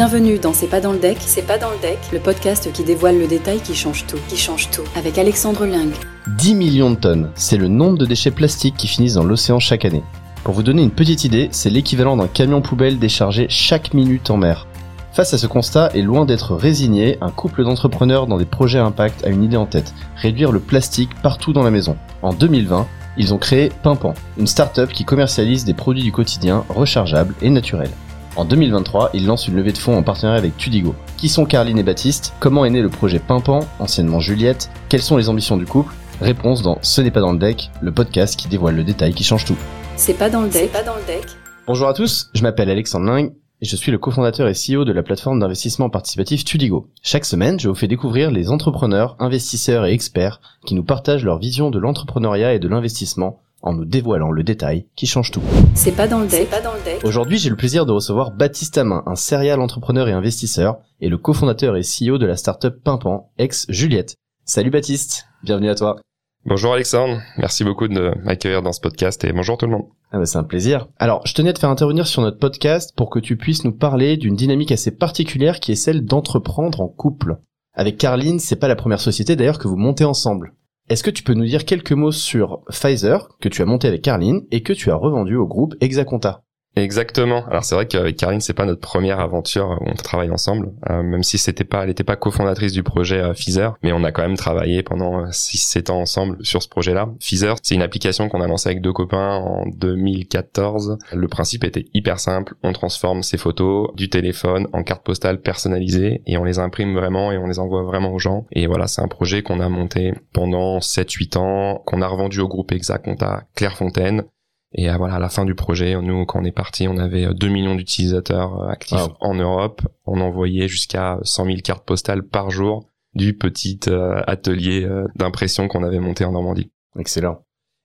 Bienvenue dans C'est pas dans le deck, c'est pas dans le deck, le podcast qui dévoile le détail qui change tout, qui change tout, avec Alexandre Ling. 10 millions de tonnes, c'est le nombre de déchets plastiques qui finissent dans l'océan chaque année. Pour vous donner une petite idée, c'est l'équivalent d'un camion poubelle déchargé chaque minute en mer. Face à ce constat et loin d'être résigné, un couple d'entrepreneurs dans des projets impact a une idée en tête, réduire le plastique partout dans la maison. En 2020, ils ont créé Pimpan, une start-up qui commercialise des produits du quotidien rechargeables et naturels. En 2023, ils lancent une levée de fonds en partenariat avec Tudigo. Qui sont Carline et Baptiste? Comment est né le projet Pimpan, anciennement Juliette? Quelles sont les ambitions du couple? Réponse dans Ce n'est pas dans le deck, le podcast qui dévoile le détail qui change tout. C'est pas dans le deck, pas dans le deck. Bonjour à tous, je m'appelle Alexandre Ling et je suis le cofondateur et CEO de la plateforme d'investissement participatif Tudigo. Chaque semaine, je vous fais découvrir les entrepreneurs, investisseurs et experts qui nous partagent leur vision de l'entrepreneuriat et de l'investissement en nous dévoilant le détail qui change tout. C'est pas dans le deck, pas dans le deck. Aujourd'hui, j'ai le plaisir de recevoir Baptiste Amin, un serial entrepreneur et investisseur, et le cofondateur et CEO de la startup Pimpan, ex Juliette. Salut Baptiste, bienvenue à toi. Bonjour Alexandre, merci beaucoup de m'accueillir dans ce podcast et bonjour tout le monde. Ah bah c'est un plaisir. Alors, je tenais à te faire intervenir sur notre podcast pour que tu puisses nous parler d'une dynamique assez particulière qui est celle d'entreprendre en couple. Avec Carline, c'est pas la première société d'ailleurs que vous montez ensemble. Est-ce que tu peux nous dire quelques mots sur Pfizer, que tu as monté avec Carline et que tu as revendu au groupe Exaconta Exactement. Alors c'est vrai qu'avec Karine, c'est pas notre première aventure où on travaille ensemble, euh, même si c'était pas, elle était pas cofondatrice du projet euh, Pfizer, mais on a quand même travaillé pendant 6-7 ans ensemble sur ce projet-là. Pfizer, c'est une application qu'on a lancée avec deux copains en 2014. Le principe était hyper simple. On transforme ses photos du téléphone en carte postale personnalisées et on les imprime vraiment et on les envoie vraiment aux gens. Et voilà, c'est un projet qu'on a monté pendant 7-8 ans, qu'on a revendu au groupe Exact, Compta Clairefontaine et euh, voilà, à la fin du projet, nous, quand on est parti, on avait 2 euh, millions d'utilisateurs euh, actifs en Europe. On envoyait jusqu'à 100 000 cartes postales par jour du petit atelier d'impression qu'on avait monté en Normandie. Excellent.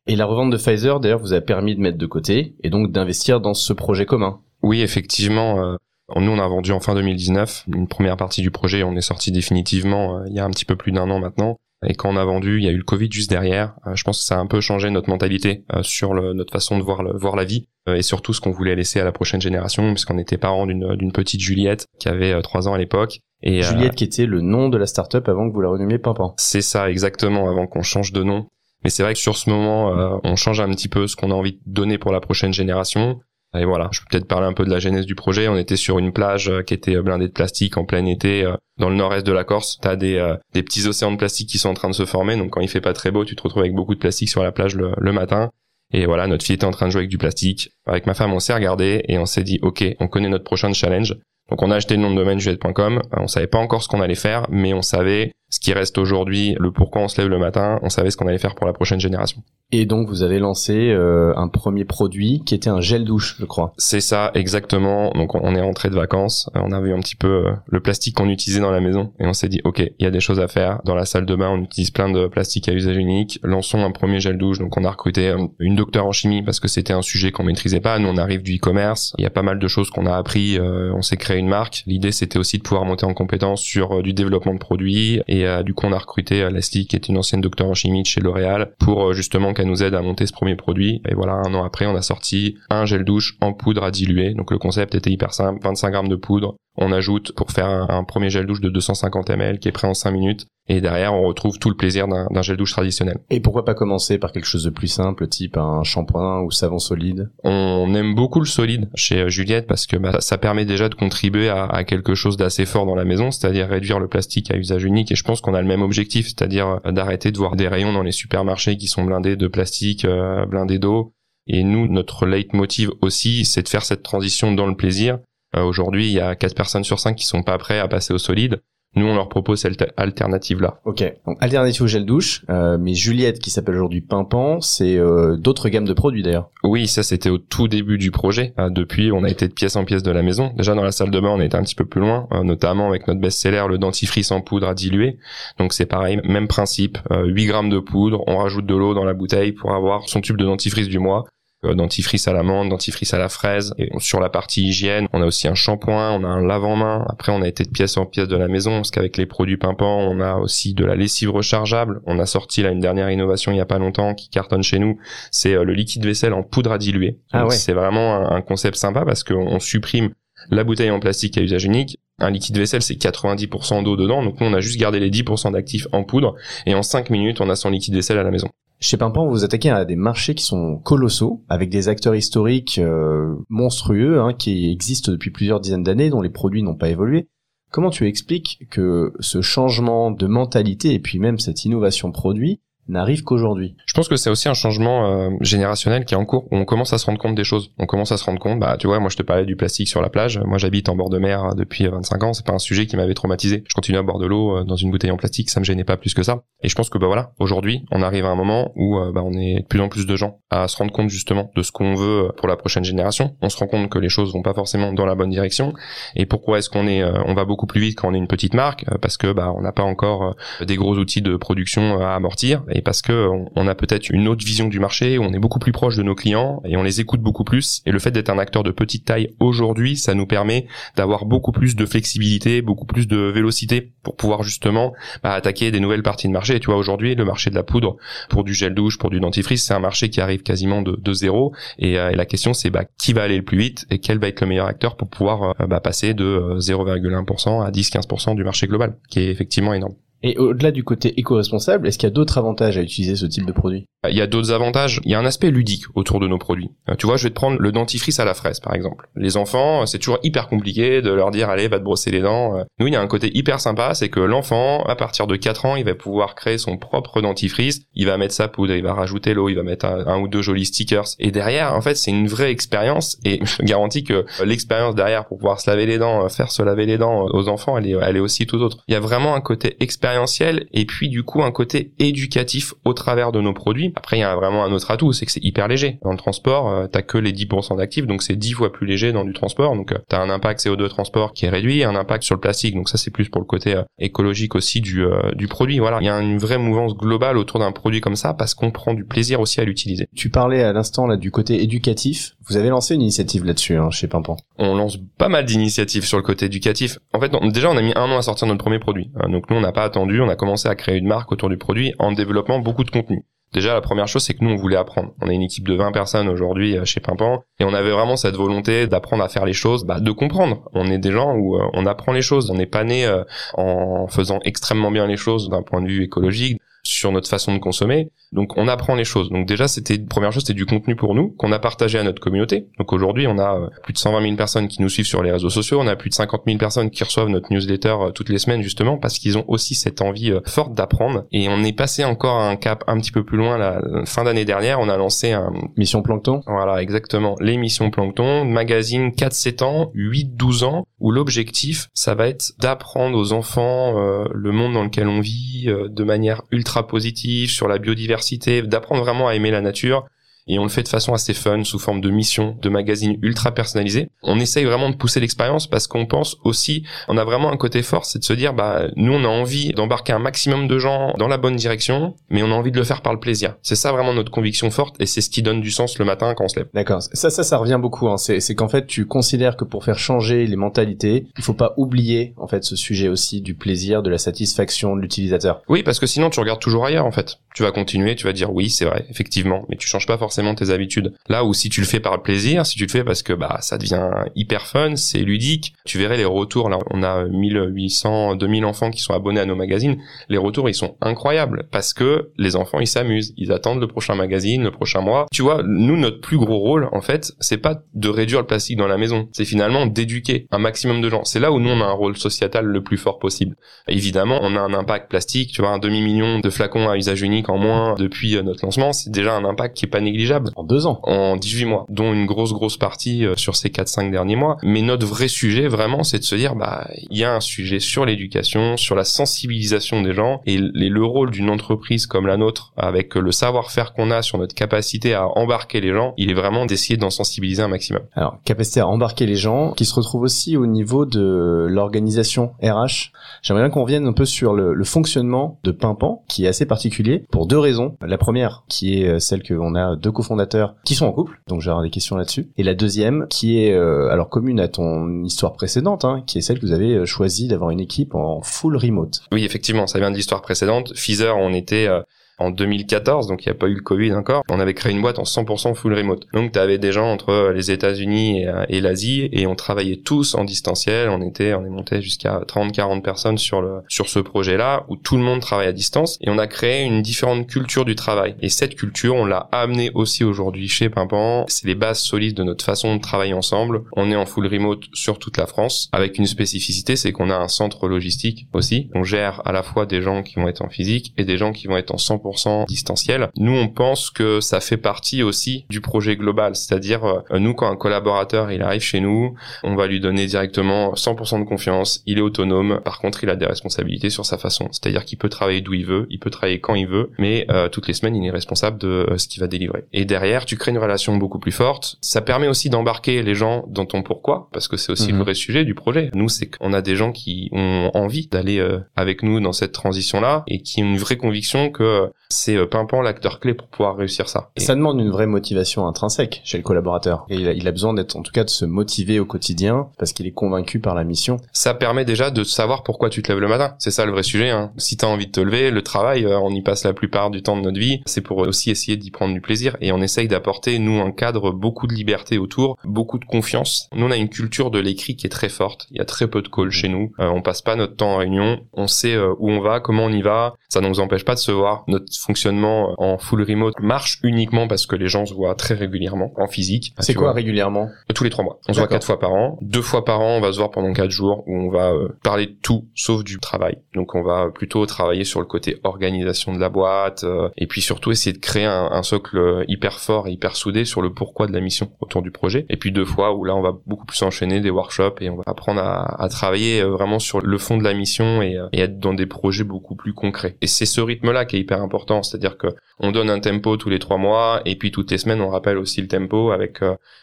Et la revente de Pfizer, d'ailleurs, vous a permis de mettre de côté et donc d'investir dans ce projet commun. Oui, effectivement. nous, on a vendu en fin 2019 une première partie du projet. On est sorti définitivement il y a un petit peu plus d'un an maintenant. Et quand on a vendu, il y a eu le Covid juste derrière. Euh, je pense que ça a un peu changé notre mentalité euh, sur notre façon de voir, voir la vie euh, et surtout ce qu'on voulait laisser à la prochaine génération, puisqu'on était parents d'une petite Juliette qui avait trois ans à l'époque. Et Juliette qui était le nom de la startup avant que vous la renommiez Pimpan. C'est ça, exactement, avant qu'on change de nom. Mais c'est vrai que sur ce moment, on change un petit peu ce qu'on a envie de donner pour la prochaine génération. Et voilà, je peux peut-être parler un peu de la genèse du projet. On était sur une plage euh, qui était euh, blindée de plastique en plein été euh, dans le nord-est de la Corse. T'as des des petits océans de plastique qui sont en train de se former. Donc quand il fait pas très beau, tu te retrouves avec beaucoup de plastique sur la plage le, matin. Et voilà, notre fille était en train de jouer avec du plastique. Avec ma femme, on s'est regardé et on s'est dit, ok, on connaît notre prochain challenge. Donc on a acheté le nom de domaine juliette.com. On savait pas encore ce qu'on allait faire, mais on savait ce qui reste aujourd'hui, le pourquoi on se lève le matin. On savait ce qu'on allait faire pour la prochaine génération. Et donc vous avez lancé euh, un premier produit qui était un gel douche, je crois. C'est ça, exactement. Donc on est rentré de vacances, euh, on a vu un petit peu euh, le plastique qu'on utilisait dans la maison et on s'est dit ok, il y a des choses à faire. Dans la salle de bain, on utilise plein de plastique à usage unique. Lançons un premier gel douche. Donc on a recruté une docteure en chimie parce que c'était un sujet qu'on maîtrisait pas. Nous on arrive du e-commerce, il y a pas mal de choses qu'on a appris. on s'est créé une marque. L'idée c'était aussi de pouvoir monter en compétence sur du développement de produits et du coup on a recruté Leslie qui est une ancienne docteure en chimie de chez L'Oréal pour justement qu'elle nous aide à monter ce premier produit. Et voilà, un an après, on a sorti un gel douche en poudre à diluer. Donc le concept était hyper simple, 25 grammes de poudre. On ajoute pour faire un, premier gel douche de 250 ml qui est prêt en 5 minutes. Et derrière, on retrouve tout le plaisir d'un gel douche traditionnel. Et pourquoi pas commencer par quelque chose de plus simple, type un shampoing ou savon solide? On aime beaucoup le solide chez euh, Juliette parce que bah, ça permet déjà de contribuer à, à quelque chose d'assez fort dans la maison, c'est-à-dire réduire le plastique à usage unique. Et je pense qu'on a le même objectif, c'est-à-dire euh, d'arrêter de voir des rayons dans les supermarchés qui sont blindés de plastique, euh, blindés d'eau. Et nous, notre leitmotiv aussi, c'est de faire cette transition dans le plaisir. Aujourd'hui, il y a 4 personnes sur 5 qui sont pas prêts à passer au solide. Nous, on leur propose cette alternative-là. Ok, donc alternative au gel douche, euh, mais Juliette, qui s'appelle aujourd'hui Pimpan, c'est euh, d'autres gammes de produits d'ailleurs. Oui, ça c'était au tout début du projet. Euh, depuis, on a été de pièce en pièce de la maison. Déjà dans la salle de bain, on était un petit peu plus loin, notamment avec notre best-seller, le dentifrice en poudre à diluer. Donc c'est pareil, même principe, 8 grammes de poudre, on rajoute de l'eau dans la bouteille pour avoir son tube de dentifrice du mois. Euh, dentifrice à l'amande, dentifrice à la fraise. Et sur la partie hygiène, on a aussi un shampoing, on a un lave-en-main. Après, on a été de pièce en pièce de la maison, parce qu'avec les produits pimpants, on a aussi de la lessive rechargeable. On a sorti là une dernière innovation il y a pas longtemps qui cartonne chez nous. C'est euh, le liquide vaisselle en poudre à diluer. Ah ouais. C'est vraiment un, concept sympa parce qu'on supprime la bouteille en plastique à usage unique Un liquide vaisselle, c'est 90% d'eau dedans, donc nous on a juste gardé les 10% d'actifs en poudre, et en 5 minutes, on a son liquide vaisselle à la maison. Chez Pimpan, vous vous attaquez à des marchés qui sont colossaux, avec des acteurs historiques euh, monstrueux, hein, qui existent depuis plusieurs dizaines d'années, dont les produits n'ont pas évolué. Comment tu expliques que ce changement de mentalité et puis même cette innovation produit n'arrive qu'aujourd'hui. Je pense que c'est aussi un changement euh, générationnel qui est en cours on commence à se rendre compte des choses. On commence à se rendre compte, bah tu vois, moi je te parlais du plastique sur la plage. Moi j'habite en bord de mer depuis 25 ans. C'est pas un sujet qui m'avait traumatisé. Je continue à boire de l'eau euh, dans une bouteille en plastique, ça me gênait pas plus que ça. Et je pense que bah voilà, aujourd'hui on arrive à un moment où euh, bah, on est de plus en plus de gens à se rendre compte justement de ce qu'on veut pour la prochaine génération. On se rend compte que les choses vont pas forcément dans la bonne direction. Et pourquoi est-ce qu'on est, on va beaucoup plus vite quand on est une petite marque? Parce que bah on n'a pas encore des gros outils de production à amortir et parce que on, a peut-être une autre vision du marché, on est beaucoup plus proche de nos clients et on les écoute beaucoup plus. Et le fait d'être un acteur de petite taille aujourd'hui, ça nous permet d'avoir beaucoup plus de flexibilité, beaucoup plus de vélocité pour pouvoir justement bah, attaquer des nouvelles parties de marché. Et tu vois, aujourd'hui, le marché de la poudre pour du gel douche, pour du dentifrice, c'est un marché qui arrive quasiment de, zéro. Et, euh, la question, c'est bah, qui va aller le plus vite et quel va être le meilleur acteur pour pouvoir euh, bah, passer de 0,1% euh, à 10-15% du marché global, qui est effectivement énorme. Et au-delà du côté éco-responsable, est-ce qu'il y a d'autres avantages à utiliser ce type de produit? Il y a d'autres avantages. Il y a un aspect ludique autour de nos produits. Euh, tu vois, je vais te prendre le dentifrice à la fraise, par exemple. Les enfants, c'est toujours hyper compliqué de leur dire, allez, va te brosser les dents. Euh, nous, il y a un côté hyper sympa, c'est que l'enfant, à partir de 4 ans, il va pouvoir créer son propre dentifrice. Il va mettre sa poudre, il va rajouter l'eau, il va mettre un, ou deux jolis stickers. Et derrière, en fait, c'est une vraie expérience. Et je garantis que l'expérience derrière pour pouvoir se laver les dents, faire se laver les dents aux enfants, elle est, elle est aussi tout autre. Il y a vraiment un côté expérientiel et puis du coup un côté éducatif au travers de nos produits. Après il y a vraiment un autre atout, c'est que c'est hyper léger. Dans le transport, euh, t'as que les 10% d'actifs, donc c'est 10 fois plus léger dans du transport. Donc euh, t'as un impact CO2 transport qui est réduit, un impact sur le plastique, donc ça c'est plus pour le côté euh, écologique aussi du, du produit. Voilà, il y a une vraie mouvance globale autour d'un produit comme ça parce qu'on prend du plaisir aussi à l'utiliser. Tu parlais à l'instant là du côté éducatif. Vous avez lancé une initiative là-dessus hein, chez Pimpan. On lance pas mal d'initiatives sur le côté éducatif. En fait, déjà on a mis un an à sortir notre premier produit. donc nous on n'a pas on a commencé à créer une marque autour du produit en développant beaucoup de contenu. Déjà, la première chose, c'est que nous, on voulait apprendre. On est une équipe de 20 personnes aujourd'hui euh, chez Pimpan, et on avait vraiment cette volonté d'apprendre à faire les choses, bah, de comprendre. On est des gens où euh, on apprend les choses. On n'est pas né euh, en faisant extrêmement bien les choses d'un point de vue écologique sur notre façon de consommer. Donc on apprend les choses. Donc déjà c'était première chose c'était du contenu pour nous qu'on a partagé à notre communauté. Donc aujourd'hui on a euh, plus de 120 000 personnes qui nous suivent sur les réseaux sociaux, on a plus de 50 000 personnes qui reçoivent notre newsletter euh, toutes les semaines justement parce qu'ils ont aussi cette envie euh, forte d'apprendre. Et on est passé encore à un cap un petit peu plus loin la fin d'année dernière. On a lancé un mission plancton. Voilà exactement l'émission plancton, magazine 4-7 ans, 8-12 ans où l'objectif ça va être d'apprendre aux enfants le monde dans lequel on vit de manière ultra positive sur la biodiversité, d'apprendre vraiment à aimer la nature et on le fait de façon assez fun, sous forme de mission, de magazine ultra personnalisé. On essaye vraiment de pousser l'expérience parce qu'on pense aussi, on a vraiment un côté fort, c'est de se dire, bah, nous, on a envie d'embarquer un maximum de gens dans la bonne direction, mais on a envie de le faire par le plaisir. C'est ça vraiment notre conviction forte et c'est ce qui donne du sens le matin quand on se lève. D'accord. Ça, ça, ça revient beaucoup. Hein. C'est, qu'en fait, tu considères que pour faire changer les mentalités, il faut pas oublier, en fait, ce sujet aussi du plaisir, de la satisfaction de l'utilisateur. Oui, parce que sinon, tu regardes toujours ailleurs, en fait. Tu vas continuer, tu vas dire oui, c'est vrai, effectivement, mais tu changes pas forcément tes habitudes. Là où si tu le fais par plaisir, si tu le fais parce que bah ça devient hyper fun, c'est ludique, tu verrais les retours. Là, on a 1800, 2000 enfants qui sont abonnés à nos magazines. Les retours, ils sont incroyables parce que les enfants, ils s'amusent, ils attendent le prochain magazine, le prochain mois. Tu vois, nous, notre plus gros rôle, en fait, c'est pas de réduire le plastique dans la maison, c'est finalement d'éduquer un maximum de gens. C'est là où nous, on a un rôle sociétal le plus fort possible. Évidemment, on a un impact plastique, tu vois, un demi-million de flacons à usage unique en moins depuis notre lancement, c'est déjà un impact qui est pas négligeable en deux ans. En 18 mois, dont une grosse grosse partie euh, sur ces 4-5 derniers mois. Mais notre vrai sujet vraiment, c'est de se dire, bah, il y a un sujet sur l'éducation, sur la sensibilisation des gens et, le rôle d'une entreprise comme la nôtre, avec le savoir-faire qu'on a sur notre capacité à embarquer les gens, il est vraiment d'essayer d'en sensibiliser un maximum. Alors, capacité à embarquer les gens, qui se retrouve aussi au niveau de l'organisation RH. J'aimerais bien qu'on revienne un peu sur le, le fonctionnement de Pimpan, qui est assez particulier, pour deux raisons. La première, qui est euh, celle qu'on a deux cofondateurs qui sont en couple, donc j'aurai des questions là-dessus. Et la deuxième, qui est euh, alors commune à ton histoire précédente, hein, qui est celle que vous avez euh, choisi d'avoir une équipe en full remote. Oui, effectivement, ça vient de l'histoire précédente. Feezer, on était euh, en 2014, donc il n'y a pas eu le Covid encore, on avait créé une boîte en 100% full remote. Donc tu avais des gens entre les États-Unis et, et l'Asie et on travaillait tous en distanciel. On était, on est monté jusqu'à 30-40 personnes sur le sur ce projet-là où tout le monde travaille à distance et on a créé une différente culture du travail. Et cette culture, on l'a amenée aussi aujourd'hui chez Pimpan. C'est les bases solides de notre façon de travailler ensemble. On est en full remote sur toute la France avec une spécificité, c'est qu'on a un centre logistique aussi. On gère à la fois des gens qui vont être en physique et des gens qui vont être en 100% distanciel. Nous, on pense que ça fait partie aussi du projet global, c'est-à-dire euh, nous quand un collaborateur il arrive chez nous, on va lui donner directement 100% de confiance, il est autonome. Par contre, il a des responsabilités sur sa façon, c'est-à-dire qu'il peut travailler d'où il veut, il peut travailler quand il veut, mais euh, toutes les semaines, il est responsable de euh, ce qu'il va délivrer. Et derrière, tu crées une relation beaucoup plus forte. Ça permet aussi d'embarquer les gens dans ton pourquoi, parce que c'est aussi le mhm. vrai sujet du projet. Nous, c'est qu'on a des gens qui ont envie d'aller avec nous dans cette transition-là et qui ont une vraie conviction que c'est Pimpant l'acteur clé pour pouvoir réussir ça. Et ça demande une vraie motivation intrinsèque chez le collaborateur. Et il a, besoin d'être, en tout cas, de se motiver au quotidien parce qu'il est convaincu par la mission. Ça permet déjà de savoir pourquoi tu te lèves le matin. C'est ça le vrai sujet. Hein. Si t'as envie de te lever, le travail, euh, on y passe la plupart du temps de notre vie. C'est pour aussi essayer d'y prendre du plaisir. Et on essaye d'apporter, nous, un cadre, beaucoup de liberté autour, beaucoup de confiance. Nous, on a une culture de l'écrit qui est très forte. Il y a très peu de calls chez nous. Euh, on passe pas notre temps en réunion. On sait euh, où on va, comment on y va. Ça ne nous empêche pas de se voir. Notre fonctionnement en full remote marche uniquement parce que les gens se voient très régulièrement en physique. C'est quoi régulièrement? Tous les trois mois. On se voit quatre fois par an. Deux fois par an, on va se voir pendant quatre jours où on va euh, parler de tout sauf du travail. Donc on va plutôt travailler sur le côté organisation de la boîte euh, et puis surtout essayer de créer un, socle hyper fort et hyper soudé sur le pourquoi de la mission autour du projet. Et puis deux fois où là on va beaucoup plus enchaîner des workshops et on va apprendre à, travailler euh, vraiment sur le fond de la mission et, et être dans des projets beaucoup plus concrets. Et c'est ce rythme-là qui est hyper important, c'est-à-dire que on donne un tempo tous les trois mois et puis toutes les semaines on rappelle aussi le tempo avec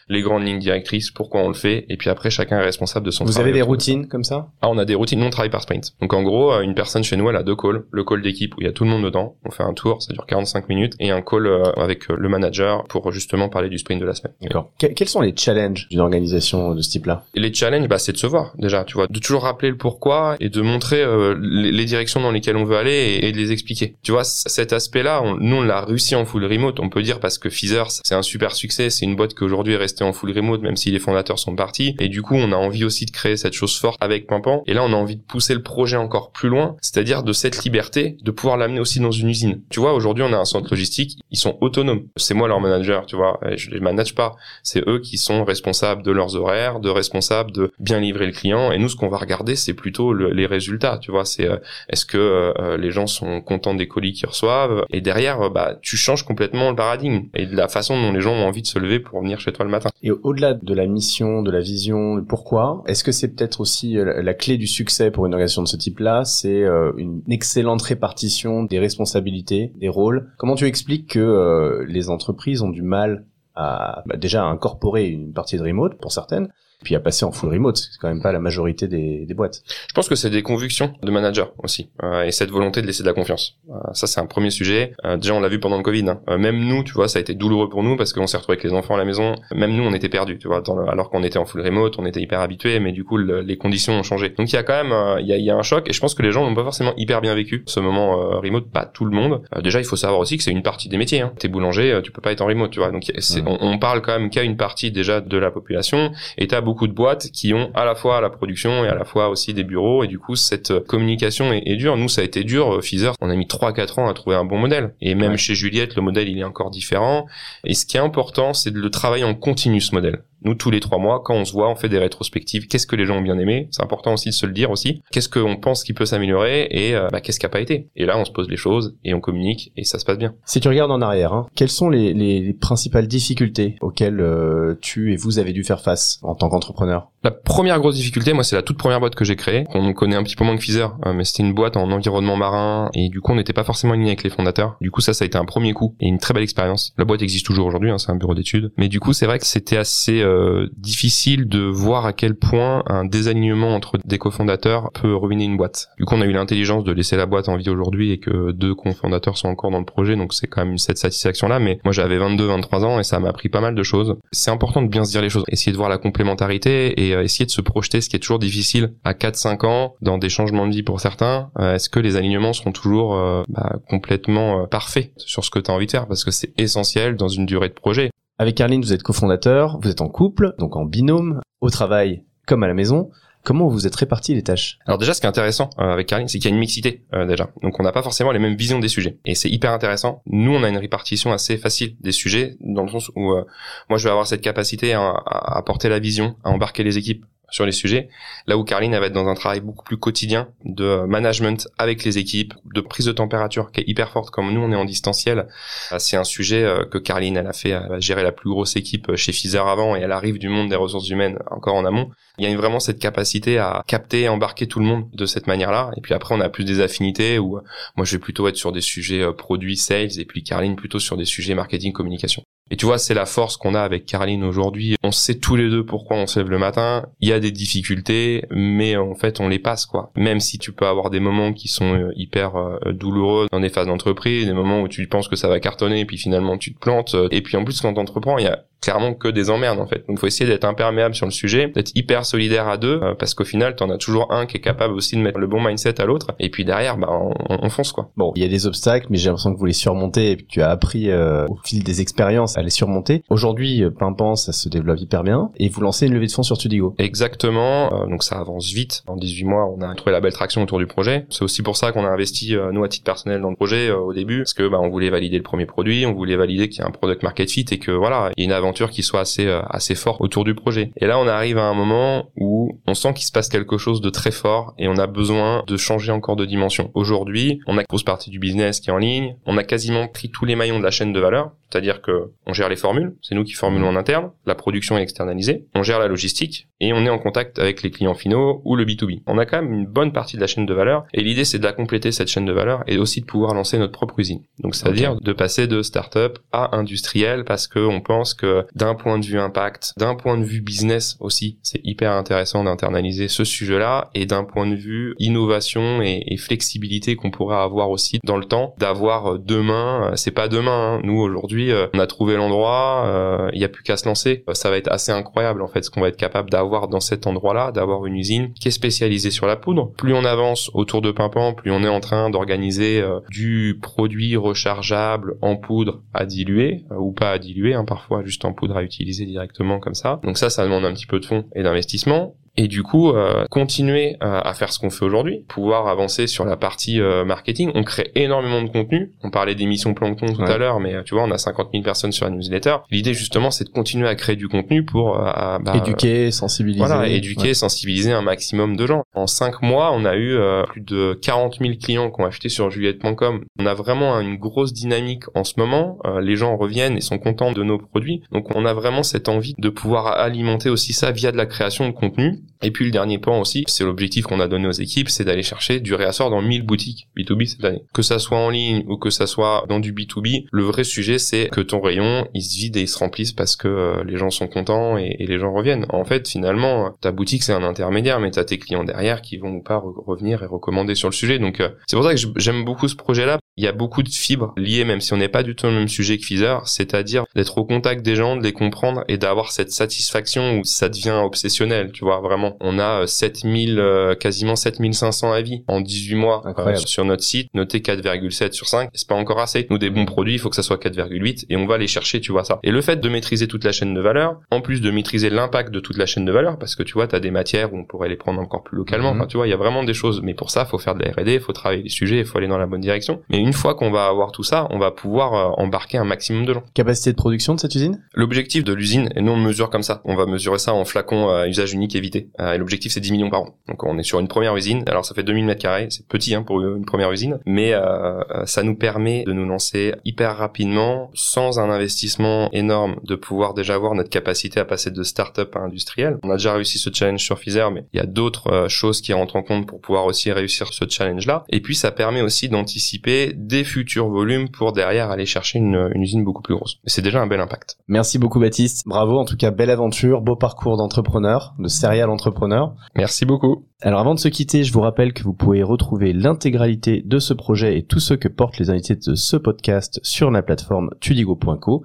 les grandes lignes directrices, pourquoi on le fait et puis après chacun est responsable de son Vous avez des routines comme ça? Ah, on a des routines, non on travaille par sprint. Donc en gros, euh, une personne chez nous, elle a deux calls. Le call d'équipe où il y a tout le monde dedans, on fait un tour, ça dure 45 minutes, et un call euh, avec euh, le manager pour justement parler du sprint de la semaine. D'accord. quels sont les challenges d'une organisation de ce type-là? Les challenges, bah, c'est de se voir déjà, tu vois, de toujours rappeler le pourquoi et de montrer les, directions dans lesquelles on veut aller et, de les expliquer. Tu vois, cet aspect-là, nous on l'a réussi en full remote, on peut dire parce que Feather, c'est un super succès, c'est une boîte qui aujourd'hui est restée en full remote, même si les fondateurs sont partis, et du coup on a envie aussi de créer cette chose forte avec Pimpan, et là on a envie de pousser le projet encore plus loin, c'est-à-dire de cette liberté de pouvoir l'amener aussi dans une usine. Tu vois, aujourd'hui, on a un centre logistique, ils sont autonomes. C'est moi leur manager, tu vois, je les manage pas. C'est eux qui sont responsables de leurs horaires, de responsables de bien livrer le client. Et nous, ce qu'on va regarder, c'est plutôt les résultats, tu vois. C'est euh, est-ce que euh, euh, les gens sont contents des colis qu'ils reçoivent? Et derrière, bah, tu changes complètement le paradigme et la façon dont les gens ont envie de se lever pour venir chez toi le matin. Et au-delà de la mission, de la vision, pourquoi, est-ce que c'est peut-être aussi la clé du succès pour une organisation de ce type-là, c'est euh, une excellente répartition des responsabilités, des rôles? Comment tu expliques que euh, les entreprises ont du mal à bah, déjà incorporer une partie de remote pour certaines, puis à passer en full remote. C'est quand même pas la majorité des, des boîtes. Je pense que c'est des convictions de manager aussi, euh, et cette volonté de laisser de la confiance. Euh, ça, c'est un premier sujet. Euh, déjà, on l'a vu pendant le Covid. Hein. même nous, tu vois, ça a été douloureux pour nous parce qu'on s'est retrouvé avec les enfants à la maison. Même nous, on était perdus, tu vois, alors qu'on était en full remote, on était hyper habitués, mais du coup, les conditions ont changé. Donc il y a quand même, il y a, y, a, un choc, et je pense que les gens n'ont pas forcément hyper bien vécu ce moment remote. Pas tout le monde. déjà, il faut savoir aussi que c'est une partie des métiers. Hein. T'es boulanger, tu peux pas être en remote, tu vois. Donc on, on, parle quand même qu'à une partie déjà de la population, et t'as beaucoup de boîtes qui à la fois la production et à la fois aussi des bureaux. Et du coup cette communication est, dure. Nous ça a été dur, Feather, on a mis 3-4 ans à trouver un bon modèle. Et même chez Juliette le modèle il est encore différent. Et ce qui est important c'est de le travailler en continu ce modèle. Nous, tous les trois mois, quand on se voit, on fait des rétrospectives. Qu'est-ce que les gens ont bien aimé? C'est important aussi de se le dire aussi. Qu'est-ce qu'on pense qui peut s'améliorer et euh, bah, qu'est-ce qui a pas été? Et là, on se pose les choses et on communique et ça se passe bien. Si tu regardes en arrière, hein, quelles sont les, les, principales difficultés auxquelles euh, tu et vous avez dû faire face en tant qu'entrepreneur? La première grosse difficulté, moi, c'est la toute première boîte que j'ai créée. On connaît un petit peu moins que Pfizer, euh, mais c'était une boîte en environnement marin et du coup, on n'était pas forcément aligné avec les fondateurs. Du coup, ça, ça a été un premier coup et une très belle expérience. La boîte existe toujours aujourd'hui, hein, c'est un bureau d'études. Mais du coup, c'est vrai que c'était assez euh, difficile de voir à quel point un désalignement entre des cofondateurs peut ruiner une boîte. Du coup, on a eu l'intelligence de laisser la boîte en vie aujourd'hui et que deux cofondateurs sont encore dans le projet, donc c'est quand même cette satisfaction-là. Mais moi, j'avais 22, 23 ans et ça m'a appris pas mal de choses. C'est important de bien se dire les choses, essayer de voir la complémentarité et euh, essayer de se projeter, ce qui est toujours difficile à 4-5 ans dans des changements de vie pour certains. Euh, est-ce que les alignements seront toujours bah, complètement parfaits sur ce que tu as envie de faire? Parce que c'est essentiel dans une durée de projet. Avec Carline, vous êtes cofondateur, vous êtes en couple, donc en binôme, au travail comme à la maison. Comment vous êtes répartis les tâches? Alors déjà, ce qui est intéressant euh, avec Carline, c'est qu'il y a une mixité euh, déjà. Donc on n'a pas forcément les mêmes visions des sujets. Et c'est hyper intéressant. Nous, on a une répartition assez facile des sujets, dans le sens où euh, moi, je vais avoir cette capacité à, à, porter la vision, à embarquer les équipes sur les sujets. Là où Carline, elle va être dans un travail beaucoup plus quotidien de management avec les équipes, de prise de température qui est hyper forte. Comme nous, on est en distanciel, euh, c'est un sujet euh, que Carline, elle a fait, elle géré la plus grosse équipe euh, chez Pfizer avant et elle arrive du monde des ressources humaines encore en amont. Il y a vraiment cette capacité à capter et embarquer tout le monde de cette manière-là. Et puis après, on a plus des affinités où moi, je vais plutôt être sur des sujets produits, sales et puis Carline plutôt sur des sujets marketing, communication. Et tu vois, c'est la force qu'on a avec Caroline aujourd'hui. On sait tous les deux pourquoi on se lève le matin. Il y a des difficultés, mais en fait, on les passe, quoi. Même si tu peux avoir des moments qui sont euh, hyper euh, douloureux dans des phases d'entreprise, des moments où tu penses que ça va cartonner, et puis finalement tu te plantes. Et puis en plus, quand t'entreprends, il y a clairement que des emmerdes en fait. Donc faut essayer d'être imperméable sur le sujet, d'être hyper solidaire à deux, euh, parce qu'au final t'en as toujours un qui est capable aussi de mettre le bon mindset à l'autre, et puis derrière bah on, fonce quoi. Bon, il y a des obstacles, mais j'ai l'impression que vous les surmontez et que tu as appris euh, au fil des expériences à les surmonter. Aujourd'hui, euh, Pimpant ça se développe hyper bien, et vous lancez une levée de fonds sur Tudigo. Exactement, donc ça avance vite. En 18 mois, on a trouvé la belle traction autour du projet. C'est aussi pour ça qu'on a investi nous à titre personnel dans le projet au début, parce que bah on voulait valider le premier produit, on voulait valider qu'il y a un product market fit et que voilà, il y a une aventure qui soit assez euh, assez fort autour du projet. Et là, on arrive à un moment où on sent qu'il se passe quelque chose de très fort et on a besoin de changer encore de dimension. Aujourd'hui, on a une grosse partie du business qui est en ligne, on a quasiment pris tous les maillons de la chaîne de valeur, c'est-à-dire que on gère les formules, c'est nous qui formulons en interne, la production est externalisée, on gère la logistique et on est en contact avec les clients finaux ou le B2B. On a quand même une bonne partie de la chaîne de valeur et l'idée c'est de la compléter cette chaîne de valeur et aussi de pouvoir lancer notre propre usine. Donc c'est-à-dire de passer de start-up à industriel parce que on pense que d'un point de vue impact, d'un point de vue business aussi, c'est hyper intéressant d'internaliser ce sujet-là et d'un point de vue innovation et, flexibilité qu'on pourrait avoir aussi dans le temps, d'avoir demain, c'est pas demain, hein. nous aujourd'hui euh, on a trouvé l'endroit, euh, il n'y a plus qu'à se lancer. Euh, ça va être assez incroyable en fait ce qu'on va être capable d'avoir dans cet endroit-là, d'avoir une usine qui est spécialisée sur la poudre. Plus on avance autour de Pimpan, plus on est en train d'organiser du produit rechargeable en poudre à diluer ou pas à diluer, hein, parfois juste en poudre à utiliser directement comme ça. Donc ça, ça demande un petit peu de fonds et d'investissement et du coup euh, continuer euh, à faire ce qu'on fait aujourd'hui, pouvoir avancer sur la partie euh, marketing. On crée énormément de contenu. On parlait d'émissions plancton tout à l'heure, mais tu vois, on a 50 000 personnes sur la newsletter. L'idée justement, c'est de continuer à créer du contenu pour bah, éduquer, sensibiliser. Voilà, éduquer, sensibiliser un maximum de gens. En cinq mois, on a eu plus de 40 000 clients qui ont acheté sur juliette.com. On a vraiment une grosse dynamique en ce moment. les gens reviennent et sont contents de nos produits. Donc on a vraiment cette envie de pouvoir alimenter aussi ça via de la création de contenu et puis le dernier point aussi, c'est l'objectif qu'on a donné aux équipes, c'est d'aller chercher du réassort dans 1000 boutiques B2B cette année. Que ça soit en ligne ou que ça soit dans du B2B, le vrai sujet c'est que ton rayon, il se vide et il se remplisse parce que euh, les gens sont contents et, les gens reviennent. En fait, finalement, ta boutique c'est un intermédiaire, mais t'as tes clients derrière qui vont ou pas revenir et recommander sur le sujet. Donc euh, c'est pour ça que j'aime beaucoup ce projet-là. Il y a beaucoup de fibres liées, même si on n'est pas du tout le même sujet que Pfizer, c'est-à-dire d'être au contact des gens, de les comprendre et d'avoir cette satisfaction où ça devient obsessionnel, tu vois, vraiment. On a 7000, euh, euh, quasiment 7500 avis en 18 mois euh, sur notre site, noté 4,7 sur 5. C'est pas encore assez. Nous, des bons produits, il faut que ça soit 4,8 et on va les chercher, tu vois ça. Et le fait de maîtriser toute la chaîne de valeur, en plus de maîtriser l'impact de toute la chaîne de valeur, parce que tu vois, tu as des matières où on pourrait les prendre encore plus localement. Mhm. Enfin, tu vois, il y a vraiment des choses. Mais pour ça, faut faire de la R&D, faut travailler les sujets, il faut aller dans la bonne direction. Mais une fois qu'on va avoir tout ça, on va pouvoir euh, embarquer un maximum de gens. Capacité de production de cette usine? L'objectif de l'usine, et nous on mesure comme ça, on va mesurer ça en flacon à usage unique évité. Euh, et l'objectif c'est 10 millions par an. Donc on est sur une première usine. Alors ça fait 2000 mètres carrés, c'est petit hein, pour une première usine, mais euh, ça nous permet de nous lancer hyper rapidement, sans un investissement énorme, de pouvoir déjà avoir notre capacité à passer de start-up à industriel. On a déjà réussi ce challenge sur Pfizer, mais il y a d'autres choses qui rentrent en compte pour pouvoir aussi réussir ce challenge-là. Et puis ça permet aussi d'anticiper des futurs volumes pour derrière aller chercher une, une usine beaucoup plus grosse. C'est déjà un bel impact. Merci beaucoup Baptiste. Bravo, en tout cas, belle aventure, beau parcours d'entrepreneur, de serial entrepreneur. Merci beaucoup. Alors avant de se quitter, je vous rappelle que vous pouvez retrouver l'intégralité de ce projet et tout ce que portent les invités de ce podcast sur la plateforme tudigo.co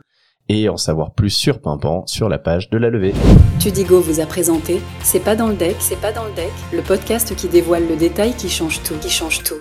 et en savoir plus sur Pimpan sur la page de la levée. Tudigo vous a présenté C'est pas dans le deck, c'est pas dans le deck, le podcast qui dévoile le détail qui change tout, qui change tout.